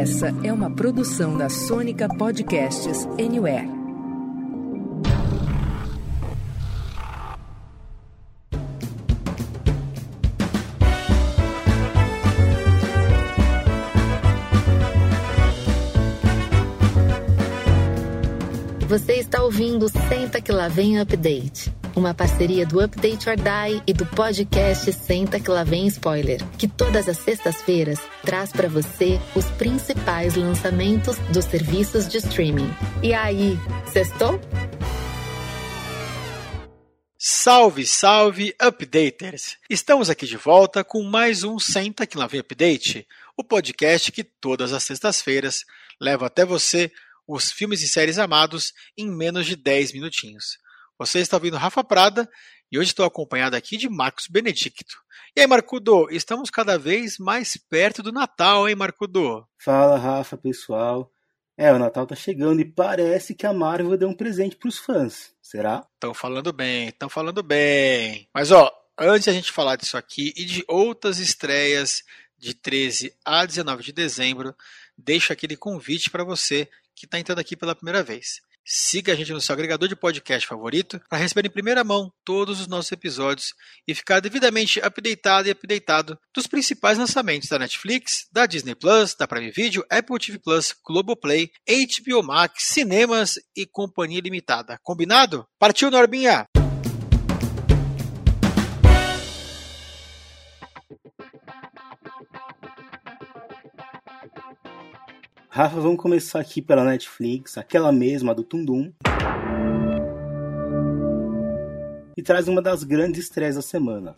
Essa é uma produção da Sônica Podcasts Anywhere. Você está ouvindo Senta que lá vem Update uma parceria do Update or Die e do podcast Senta que lá vem spoiler, que todas as sextas-feiras traz para você os principais lançamentos dos serviços de streaming. E aí, sextou? Salve, salve, updaters! Estamos aqui de volta com mais um Senta que lá vem Update, o podcast que todas as sextas-feiras leva até você os filmes e séries amados em menos de 10 minutinhos. Você está ouvindo Rafa Prada e hoje estou acompanhado aqui de Marcos Benedicto. E aí, Marcudo, estamos cada vez mais perto do Natal, hein, Marcudo? Fala, Rafa, pessoal. É, o Natal tá chegando e parece que a Marvel deu um presente para os fãs. Será? Estão falando bem, estão falando bem. Mas ó, antes a gente falar disso aqui e de outras estreias de 13 a 19 de dezembro, deixo aquele convite para você que está entrando aqui pela primeira vez. Siga a gente no seu agregador de podcast favorito para receber em primeira mão todos os nossos episódios e ficar devidamente updatado e updatado dos principais lançamentos da Netflix, da Disney Plus, da Prime Video, Apple TV Plus, Globoplay, HBO Max, cinemas e companhia limitada. Combinado? Partiu, Norbinha! Rafa, vamos começar aqui pela Netflix, aquela mesma do Tundum. E traz uma das grandes estreias da semana.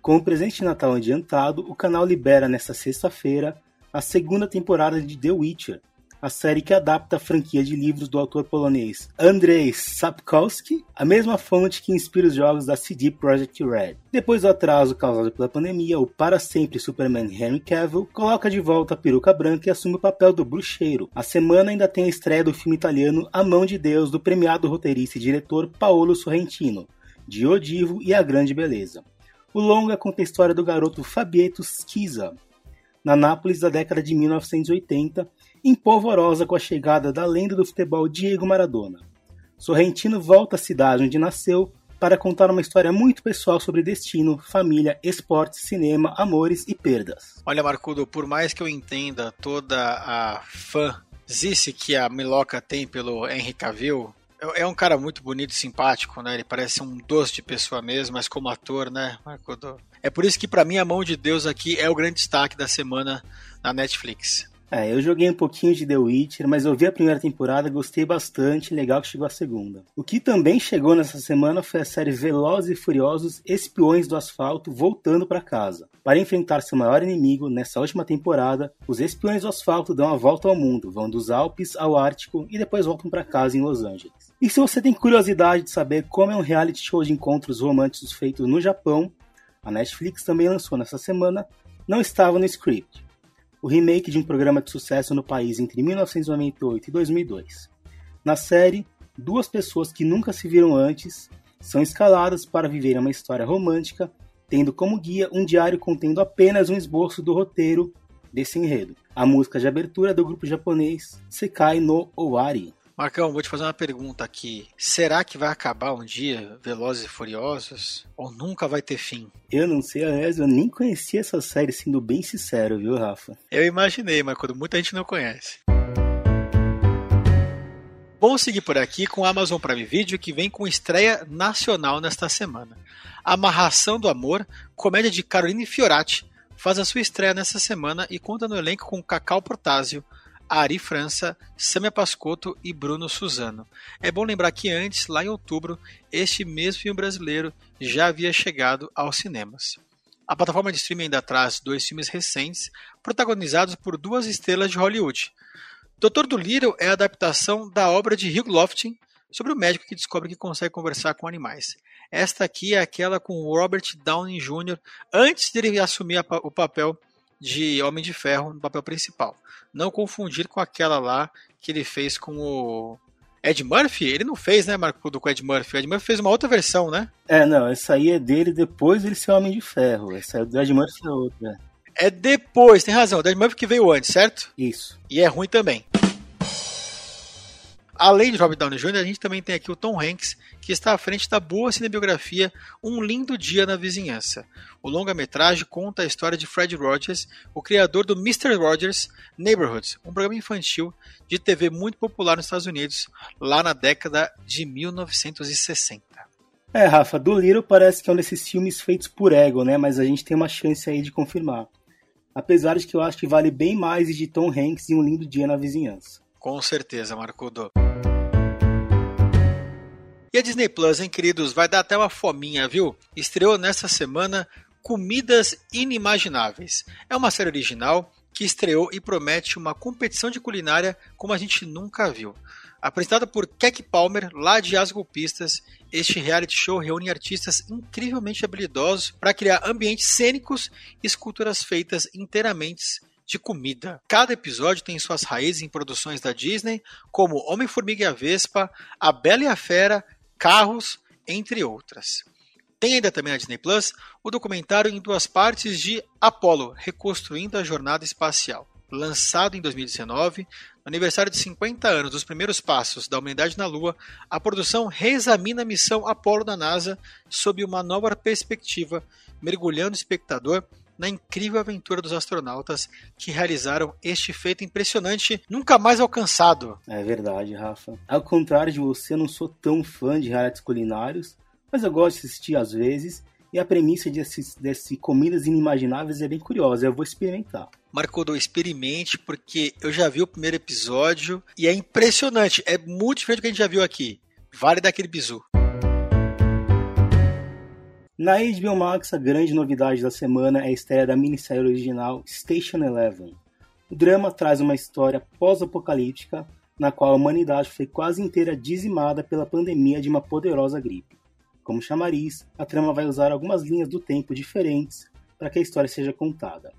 Com o presente de Natal adiantado, o canal libera nesta sexta-feira a segunda temporada de The Witcher, a série que adapta a franquia de livros do autor polonês Andrzej Sapkowski, a mesma fonte que inspira os jogos da CD Projekt Red. Depois do atraso causado pela pandemia, o para sempre Superman Henry Cavill coloca de volta a peruca branca e assume o papel do bruxeiro. A semana ainda tem a estreia do filme italiano A Mão de Deus, do premiado roteirista e diretor Paolo Sorrentino, de Odivo e A Grande Beleza. O longa conta a história do garoto Fabietto Schiza, na Nápoles da década de 1980, empolvorosa com a chegada da lenda do futebol Diego Maradona. Sorrentino volta à cidade onde nasceu para contar uma história muito pessoal sobre destino, família, esporte, cinema, amores e perdas. Olha, Marcudo, por mais que eu entenda toda a fãzice que a Miloca tem pelo Henry Cavill, é, é um cara muito bonito e simpático, né? Ele parece um doce de pessoa mesmo, mas como ator, né, Marcudo? É por isso que para mim a mão de Deus aqui é o grande destaque da semana na Netflix. É, eu joguei um pouquinho de The Witcher, mas eu vi a primeira temporada, gostei bastante, legal que chegou a segunda. O que também chegou nessa semana foi a série Velozes e Furiosos Espiões do Asfalto voltando para casa. Para enfrentar seu maior inimigo, nessa última temporada, os espiões do asfalto dão a volta ao mundo, vão dos Alpes ao Ártico e depois voltam para casa em Los Angeles. E se você tem curiosidade de saber como é um reality show de encontros românticos feito no Japão, a Netflix também lançou nessa semana Não Estava no Script o remake de um programa de sucesso no país entre 1998 e 2002. Na série, duas pessoas que nunca se viram antes são escaladas para viver uma história romântica, tendo como guia um diário contendo apenas um esboço do roteiro desse enredo. A música de abertura do grupo japonês Sekai no Owari. Marcão, vou te fazer uma pergunta aqui. Será que vai acabar um dia Velozes e Furiosos? Ou nunca vai ter fim? Eu não sei, aliás, eu nem conhecia essa série, sendo bem sincero, viu, Rafa? Eu imaginei, mas quando muita gente não conhece. Vamos seguir por aqui com a Amazon Prime Video, que vem com estreia nacional nesta semana. Amarração do Amor, comédia de Caroline Fiorati, faz a sua estreia nessa semana e conta no elenco com Cacau Protásio, Ari França, Samia Pascotto e Bruno Suzano. É bom lembrar que antes, lá em outubro, este mesmo filme brasileiro já havia chegado aos cinemas. A plataforma de streaming ainda traz dois filmes recentes, protagonizados por duas estrelas de Hollywood. Doutor Dolittle é a adaptação da obra de Hugh Lofting sobre o médico que descobre que consegue conversar com animais. Esta aqui é aquela com Robert Downey Jr. antes de ele assumir o papel de Homem de Ferro no papel principal. Não confundir com aquela lá que ele fez com o Ed Murphy? Ele não fez, né, Marco, do com Ed Murphy. O Ed Murphy fez uma outra versão, né? É, não, essa aí é dele depois ele ser Homem de Ferro. Essa é do Ed Murphy é outra. É depois, tem razão. O Dead Murphy que veio antes, certo? Isso. E é ruim também. Além de Robert Downey Jr., a gente também tem aqui o Tom Hanks, que está à frente da boa cinebiografia Um Lindo Dia na Vizinhança. O longa-metragem conta a história de Fred Rogers, o criador do Mr. Rogers Neighborhood, um programa infantil de TV muito popular nos Estados Unidos, lá na década de 1960. É, Rafa, do Little parece que é um desses filmes feitos por ego, né? Mas a gente tem uma chance aí de confirmar. Apesar de que eu acho que vale bem mais de Tom Hanks e Um Lindo Dia na Vizinhança. Com certeza, Marcudo. E a Disney Plus, hein, queridos? Vai dar até uma fominha, viu? Estreou nesta semana Comidas Inimagináveis. É uma série original que estreou e promete uma competição de culinária como a gente nunca viu. Apresentada por Keck Palmer, lá de As Golpistas, este reality show reúne artistas incrivelmente habilidosos para criar ambientes cênicos e esculturas feitas inteiramente de comida. Cada episódio tem suas raízes em produções da Disney, como Homem-Formiga e a Vespa, A Bela e a Fera, Carros, entre outras. Tem ainda também na Disney Plus o documentário em duas partes de Apollo, reconstruindo a jornada espacial. Lançado em 2019, no aniversário de 50 anos dos primeiros passos da humanidade na Lua, a produção reexamina a missão Apollo da NASA sob uma nova perspectiva, mergulhando o espectador na incrível aventura dos astronautas que realizaram este feito impressionante, nunca mais alcançado. É verdade, Rafa. Ao contrário de você, eu não sou tão fã de realities culinários, mas eu gosto de assistir às vezes. E a premissa desse, desse Comidas Inimagináveis é bem curiosa, eu vou experimentar. Marcodô, experimente, porque eu já vi o primeiro episódio e é impressionante, é muito diferente do que a gente já viu aqui. Vale daquele bizu. Na HBO Max, a grande novidade da semana é a estreia da minissérie original Station Eleven. O drama traz uma história pós-apocalíptica na qual a humanidade foi quase inteira dizimada pela pandemia de uma poderosa gripe. Como chamariz, a trama vai usar algumas linhas do tempo diferentes para que a história seja contada.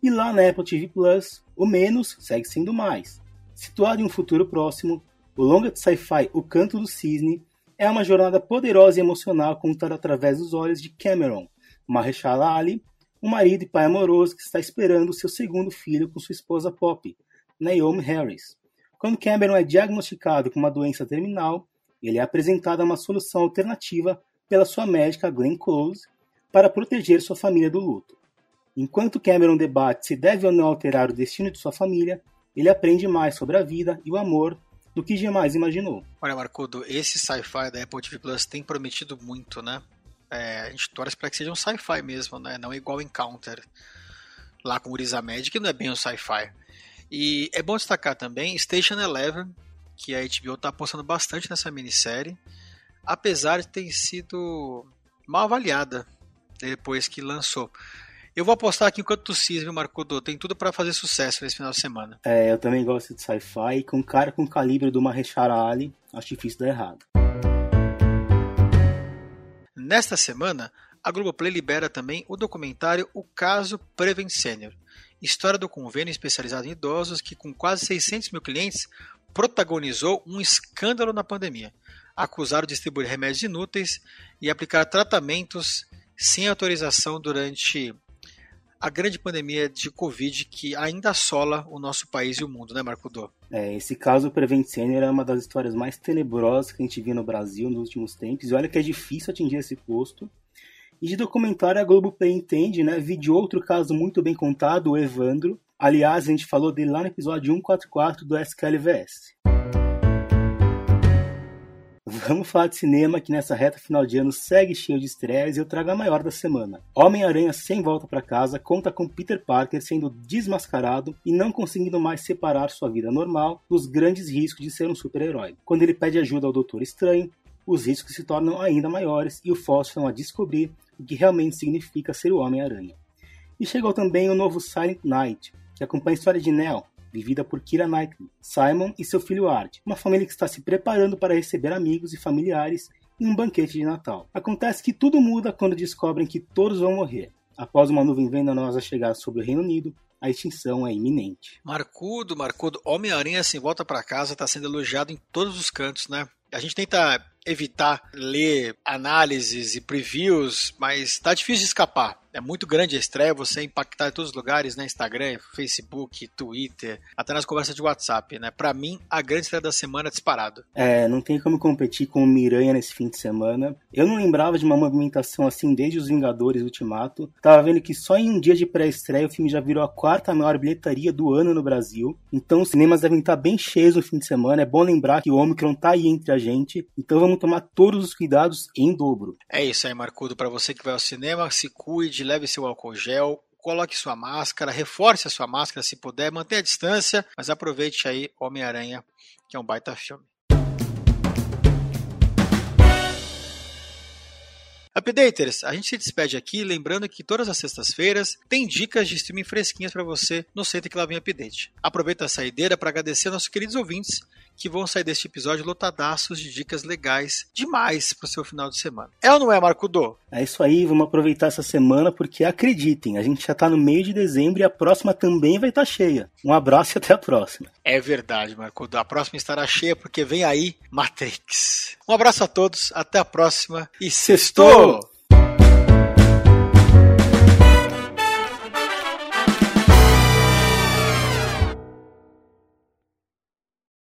E lá na Apple TV Plus, o menos segue sendo mais. Situado em um futuro próximo, o longa de sci-fi O Canto do Cisne é uma jornada poderosa e emocional contada através dos olhos de Cameron, Mahershala Ali, um marido e pai amoroso que está esperando seu segundo filho com sua esposa Poppy, Naomi Harris. Quando Cameron é diagnosticado com uma doença terminal, ele é apresentado a uma solução alternativa pela sua médica Glenn Close para proteger sua família do luto. Enquanto Cameron debate se deve ou não alterar o destino de sua família, ele aprende mais sobre a vida e o amor do que jamais imaginou. Olha, Marcudo, esse sci-fi da Apple TV Plus tem prometido muito, né? É, a gente torce para que seja um sci-fi mesmo, né? Não igual Encounter lá com Uriza Med, que não é bem um sci-fi. E é bom destacar também Station Eleven, que a HBO está apostando bastante nessa minissérie, apesar de ter sido mal avaliada depois que lançou. Eu vou apostar aqui enquanto tu cisne, Marcudo. Tem tudo para fazer sucesso nesse final de semana. É, eu também gosto de sci-fi. Com um cara com o calibre do Mahershala Ali, acho difícil dar errado. Nesta semana, a Globoplay libera também o documentário O Caso Prevent Senior. História do convênio especializado em idosos que, com quase 600 mil clientes, protagonizou um escândalo na pandemia. Acusaram de distribuir remédios inúteis e aplicar tratamentos sem autorização durante a grande pandemia de Covid que ainda assola o nosso país e o mundo, né, Marco Dô? É, esse caso Prevent Senior é uma das histórias mais tenebrosas que a gente viu no Brasil nos últimos tempos. E olha que é difícil atingir esse posto. E de documentário a Globo Play entende, né? Vi de outro caso muito bem contado, o Evandro. Aliás, a gente falou dele lá no episódio 144 do SKLVS. Vamos falar de cinema que nessa reta final de ano segue cheio de estreias e eu trago a maior da semana. Homem-Aranha sem volta para casa conta com Peter Parker sendo desmascarado e não conseguindo mais separar sua vida normal dos grandes riscos de ser um super-herói. Quando ele pede ajuda ao Doutor Estranho, os riscos se tornam ainda maiores e o forçam a descobrir o que realmente significa ser o Homem-Aranha. E chegou também o novo Silent Night, que acompanha a história de Nell, vivida por Kira Knightley, Simon e seu filho Art, uma família que está se preparando para receber amigos e familiares em um banquete de Natal. Acontece que tudo muda quando descobrem que todos vão morrer. Após uma nuvem venenosa chegar sobre o Reino Unido, a extinção é iminente. Marcudo, Marcudo, Homem-Aranha assim volta para casa está sendo elogiado em todos os cantos, né? A gente tenta evitar ler análises e previews, mas tá difícil de escapar. É muito grande a estreia, você impactar em todos os lugares, né? Instagram, Facebook, Twitter, até nas conversas de WhatsApp, né? Para mim, a grande estreia da semana é disparado. É, não tem como competir com o Miranha nesse fim de semana. Eu não lembrava de uma movimentação assim desde os Vingadores Ultimato. Tava vendo que só em um dia de pré-estreia o filme já virou a quarta maior bilheteria do ano no Brasil. Então os cinemas devem estar bem cheios no fim de semana. É bom lembrar que o Omicron tá aí entre a gente. Então vamos tomar todos os cuidados em dobro. É isso aí, Marcudo. Para você que vai ao cinema, se cuide, leve seu álcool gel, coloque sua máscara, reforce a sua máscara se puder, mantenha a distância, mas aproveite aí Homem-Aranha, que é um baita filme. Updaters, a gente se despede aqui lembrando que todas as sextas-feiras tem dicas de streaming fresquinhas para você no Senta que lá vem Update. Aproveita a saideira para agradecer aos nossos queridos ouvintes que vão sair deste episódio lotadaços de dicas legais demais para o seu final de semana. É ou não é, Marco Dô? É isso aí, vamos aproveitar essa semana porque acreditem, a gente já está no meio de dezembro e a próxima também vai estar tá cheia. Um abraço e até a próxima. É verdade, Marco Dô. A próxima estará cheia porque vem aí Matrix. Um abraço a todos, até a próxima e sextou!